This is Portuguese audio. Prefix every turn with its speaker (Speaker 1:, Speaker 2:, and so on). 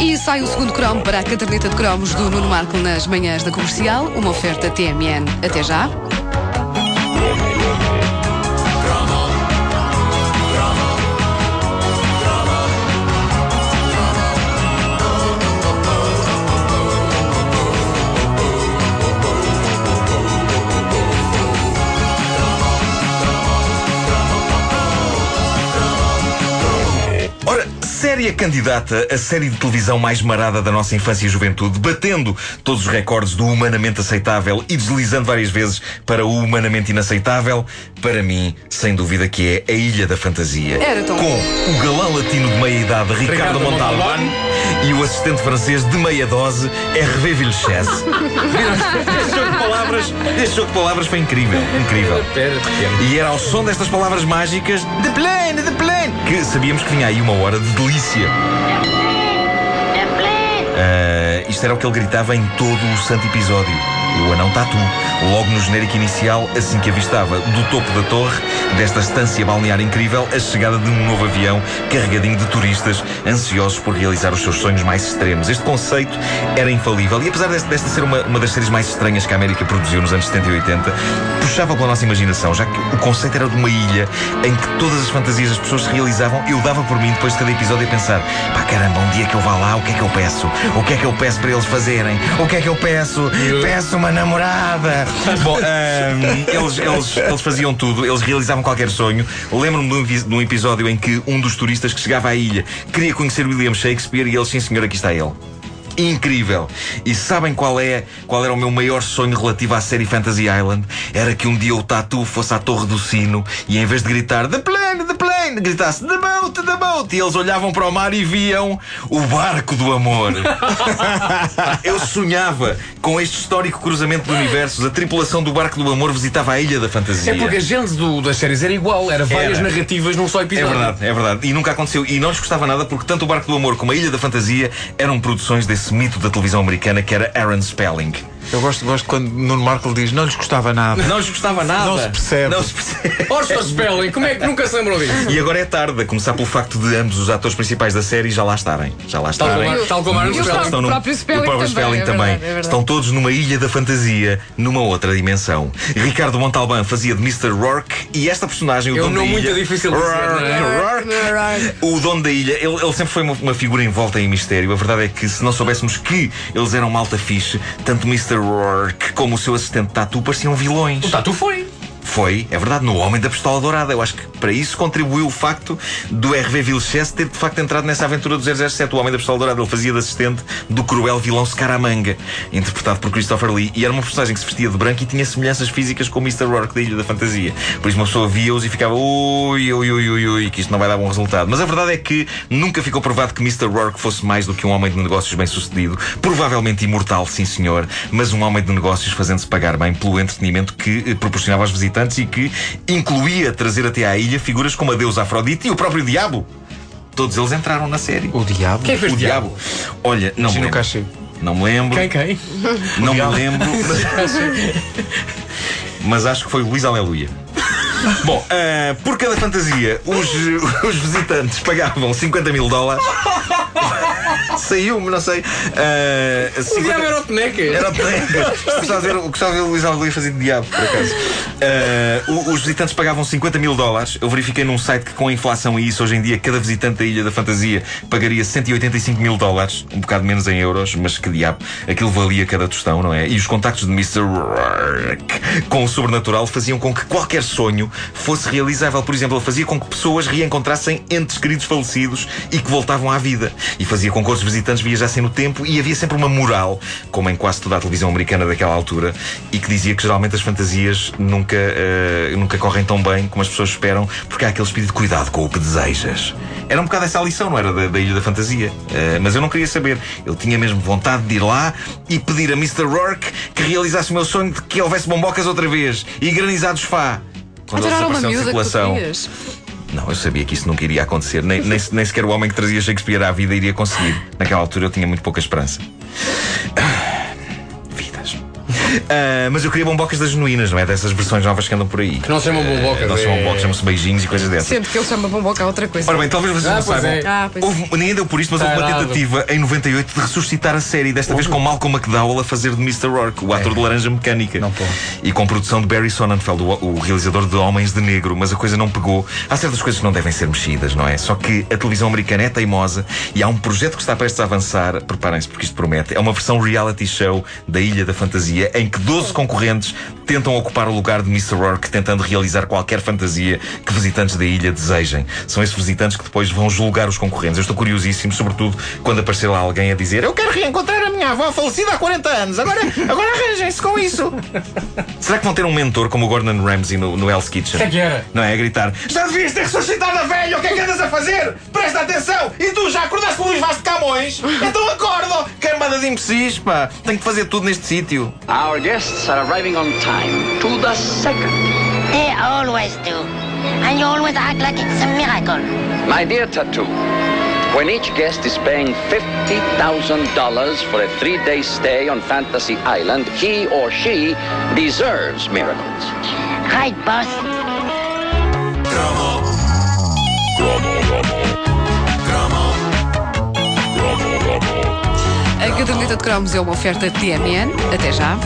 Speaker 1: E sai o segundo cromo para a caderneta de cromos do Nuno Marco nas manhãs da comercial, uma oferta TMN. Até já.
Speaker 2: Séria candidata a série de televisão mais marada da nossa infância e juventude, batendo todos os recordes do humanamente aceitável e deslizando várias vezes para o humanamente inaceitável, para mim, sem dúvida que é a Ilha da Fantasia.
Speaker 1: Era tão
Speaker 2: Com o galã latino de meia idade Ricardo,
Speaker 3: Ricardo
Speaker 2: Montalbán e o assistente francês de meia dose Hervé Vilches. este jogo de palavras, este jogo de palavras foi incrível, incrível. E era ao som destas palavras mágicas de plane, de plane, que sabíamos que vinha aí uma hora de delícia. Ah, isto era o que ele gritava em todo o santo episódio. O anão tatu, logo no genérico inicial, assim que avistava do topo da torre, desta estância balnear incrível, a chegada de um novo avião carregadinho de turistas ansiosos por realizar os seus sonhos mais extremos. Este conceito era infalível e, apesar desta, desta ser uma, uma das séries mais estranhas que a América produziu nos anos 70 e 80, puxava pela nossa imaginação, já que o conceito era de uma ilha em que todas as fantasias das pessoas se realizavam. Eu dava por mim, depois de cada episódio, a pensar: pá, caramba, um dia que eu vá lá, o que é que eu peço? O que é que eu peço para eles fazerem? O que é que eu peço? Peço uma namorada! Bom, ahm, eles, eles, eles faziam tudo, eles realizavam qualquer sonho. Lembro-me de um de um episódio em que um dos turistas que chegava à ilha queria conhecer William Shakespeare e eles, sim senhor, aqui está ele. Incrível! E sabem qual é qual era o meu maior sonho relativo à série Fantasy Island? Era que um dia o Tatu fosse à Torre do Sino e em vez de gritar The plane, the plane, gritasse The boat, the boat! E eles olhavam para o mar e viam o barco do amor. Eu sonhava com este histórico cruzamento de universos. A tripulação do barco do amor visitava a Ilha da Fantasia.
Speaker 3: É porque a gente do, das séries era igual, era várias
Speaker 2: Era.
Speaker 3: narrativas num só
Speaker 2: É
Speaker 3: episódio.
Speaker 2: verdade, é verdade. E nunca aconteceu. E não lhes gostava nada porque tanto o Barco do Amor como a Ilha da Fantasia eram produções desse mito da televisão americana que era Aaron Spelling.
Speaker 4: Eu gosto, gosto quando Nuno Marco diz não lhes gostava nada.
Speaker 2: Não lhes gostava nada.
Speaker 4: Não se percebe.
Speaker 2: Não se percebe.
Speaker 3: Orson Spelling, como é que nunca se lembrou disso?
Speaker 2: E agora é tarde, a começar pelo facto de ambos os atores principais da série já lá estarem. Já lá estarem.
Speaker 3: tal como
Speaker 1: o
Speaker 3: Spelling.
Speaker 1: Spelling.
Speaker 2: no-
Speaker 1: próprio Spelling
Speaker 2: o próprio
Speaker 1: também,
Speaker 2: Spelling
Speaker 1: é
Speaker 2: também.
Speaker 1: verdade, é verdade.
Speaker 2: Estão todos numa ilha da fantasia, numa outra dimensão. Ricardo Montalbán fazia de Mr. Rourke e esta personagem, o
Speaker 3: É um
Speaker 2: dono da
Speaker 3: nome
Speaker 2: ilha,
Speaker 3: muito difícil de dizer, não é?
Speaker 2: Rourke, o dono da ilha, ele, ele sempre foi uma, uma figura envolta em mistério. A verdade é que se não soubéssemos que eles eram malta fixe, tanto Mr. Rourke como o seu assistente Tatu pareciam vilões.
Speaker 3: O Tatu foi.
Speaker 2: Foi, é verdade, no Homem da Pistola Dourada. Eu acho que para isso contribuiu o facto do Hervé Vilches ter de facto entrado nessa aventura do 007, o Homem da Pistola Dourada. Ele fazia de assistente do cruel vilão Scaramanga, interpretado por Christopher Lee. E era uma personagem que se vestia de branco e tinha semelhanças físicas com o Mr. Rourke da Ilha da Fantasia. Por isso uma pessoa via-os e ficava ui, ui, ui, ui, ui, que isto não vai dar bom resultado. Mas a verdade é que nunca ficou provado que Mr. Rourke fosse mais do que um homem de negócios bem sucedido. Provavelmente imortal, sim senhor, mas um homem de negócios fazendo-se pagar bem pelo entretenimento que eh, proporcionava aos visitantes e que incluía trazer até à ilha figuras como a deusa Afrodite e o próprio Diabo. Todos eles entraram na série.
Speaker 4: O diabo?
Speaker 3: Quem fez
Speaker 2: o Diabo. Olha, não me
Speaker 4: Imagina o
Speaker 2: lembro.
Speaker 4: cachê.
Speaker 2: Não me lembro.
Speaker 3: Quem, quem?
Speaker 2: Não me lembro. Mas acho que foi o Luís Aleluia. Bom, ah, por cada fantasia, os, os visitantes pagavam 50 mil dólares. Saiu-me, não sei. Ah,
Speaker 3: O
Speaker 2: 50
Speaker 3: diabo era o Teneca.
Speaker 2: Era o Teneca. Gostava de ver, o Luís Aleluia fazer de diabo, por acaso. O- os visitantes pagavam 50 mil dólares. Eu verifiquei num site que, com a inflação e isso, hoje em dia, cada visitante da Ilha da Fantasia pagaria 185 mil dólares. Um bocado menos em euros, mas que diabo. Aquilo valia cada tostão, não é? E os contactos de Mr. Rourke com o sobrenatural faziam com que qualquer sonho fosse realizável. Por exemplo, ele fazia com que pessoas reencontrassem entes queridos falecidos e que voltavam à vida. E fazia com que outros visitantes viajassem no tempo e havia sempre uma moral, como em quase toda a televisão americana daquela altura, e que dizia que geralmente as fantasias nunca, eh, nunca correm tão bem como as pessoas esperam, porque há aquele espírito de cuidado com o que desejas. Era um bocado essa a lição, não era? Da, da Ilha da Fantasia. Eh, mas eu não queria saber. Eu tinha mesmo vontade de ir lá e pedir a Mr. Rourke que realizasse o meu sonho de que houvesse bombocas outra vez e granizados Fá. Quando eles
Speaker 1: era uma
Speaker 2: apareceram em
Speaker 1: miúda que tu
Speaker 2: circulação. Não, eu sabia que isso nunca iria acontecer. Nem, nem, nem sequer o homem que trazia Shakespeare à vida iria conseguir. Naquela altura eu tinha muito pouca esperança. Ah. Ah, mas eu queria bombocas das genuínas, não é? Dessas versões novas que andam por aí.
Speaker 3: Que não se chamam bombocas,
Speaker 2: Não se chamam
Speaker 3: é-
Speaker 2: bombocas, chamam-se beijinhos e coisas dessas.
Speaker 1: Sendo que ele chama bomboca a outra coisa.
Speaker 2: Ora bem, talvez vocês
Speaker 3: Ah,
Speaker 2: não
Speaker 3: pois
Speaker 2: saibam.
Speaker 3: é.
Speaker 1: Ah, pois é.
Speaker 2: Houve- ninguém deu por isto, mas houve uma
Speaker 3: Tarado.
Speaker 2: tentativa em 98 de ressuscitar a série, desta vez com Malcolm McDowell a fazer de Mr. Rourke, o ator de Laranja Mecânica.
Speaker 4: Não pode.
Speaker 2: E com produção de Barry Sonnenfeld, o, o realizador de Homens de Negro, mas a coisa não pegou. Há certas coisas que não devem ser mexidas, não é? Só que a televisão americana é teimosa e há um projeto que está prestes a avançar, preparem-se porque isto promete, é uma versão reality show da Ilha da Fantasia em que 12 concorrentes tentam ocupar o lugar de Mr. Rourke, tentando realizar qualquer fantasia que visitantes da ilha desejem. São esses visitantes que depois vão julgar os concorrentes. Eu estou curiosíssimo, sobretudo quando aparecer lá alguém a dizer Eu quero reencontrar a minha avó falecida há 40 anos, agora, agora arranjem-se com isso. Será que vão ter um mentor como o Gordon Ramsay no, no Hell's Kitchen?
Speaker 3: O que é que era?
Speaker 2: Não é? A gritar Já devias ter ressuscitado a velha, o que é que andas a fazer? Presta atenção! E tu já acordaste com o Luís Vaz de Camões? Então acorda! Cambada de imbecis, pá! Tenho que fazer tudo neste sítio.
Speaker 5: Our guests are arriving on time to the second.
Speaker 6: They always do. And you always act like it's a miracle.
Speaker 5: My dear Tattoo, when each guest is paying $50,000 for a three day stay on Fantasy Island, he or she deserves miracles.
Speaker 6: Right, boss?
Speaker 1: A caderneta de cromos é uma oferta TMN. Até já.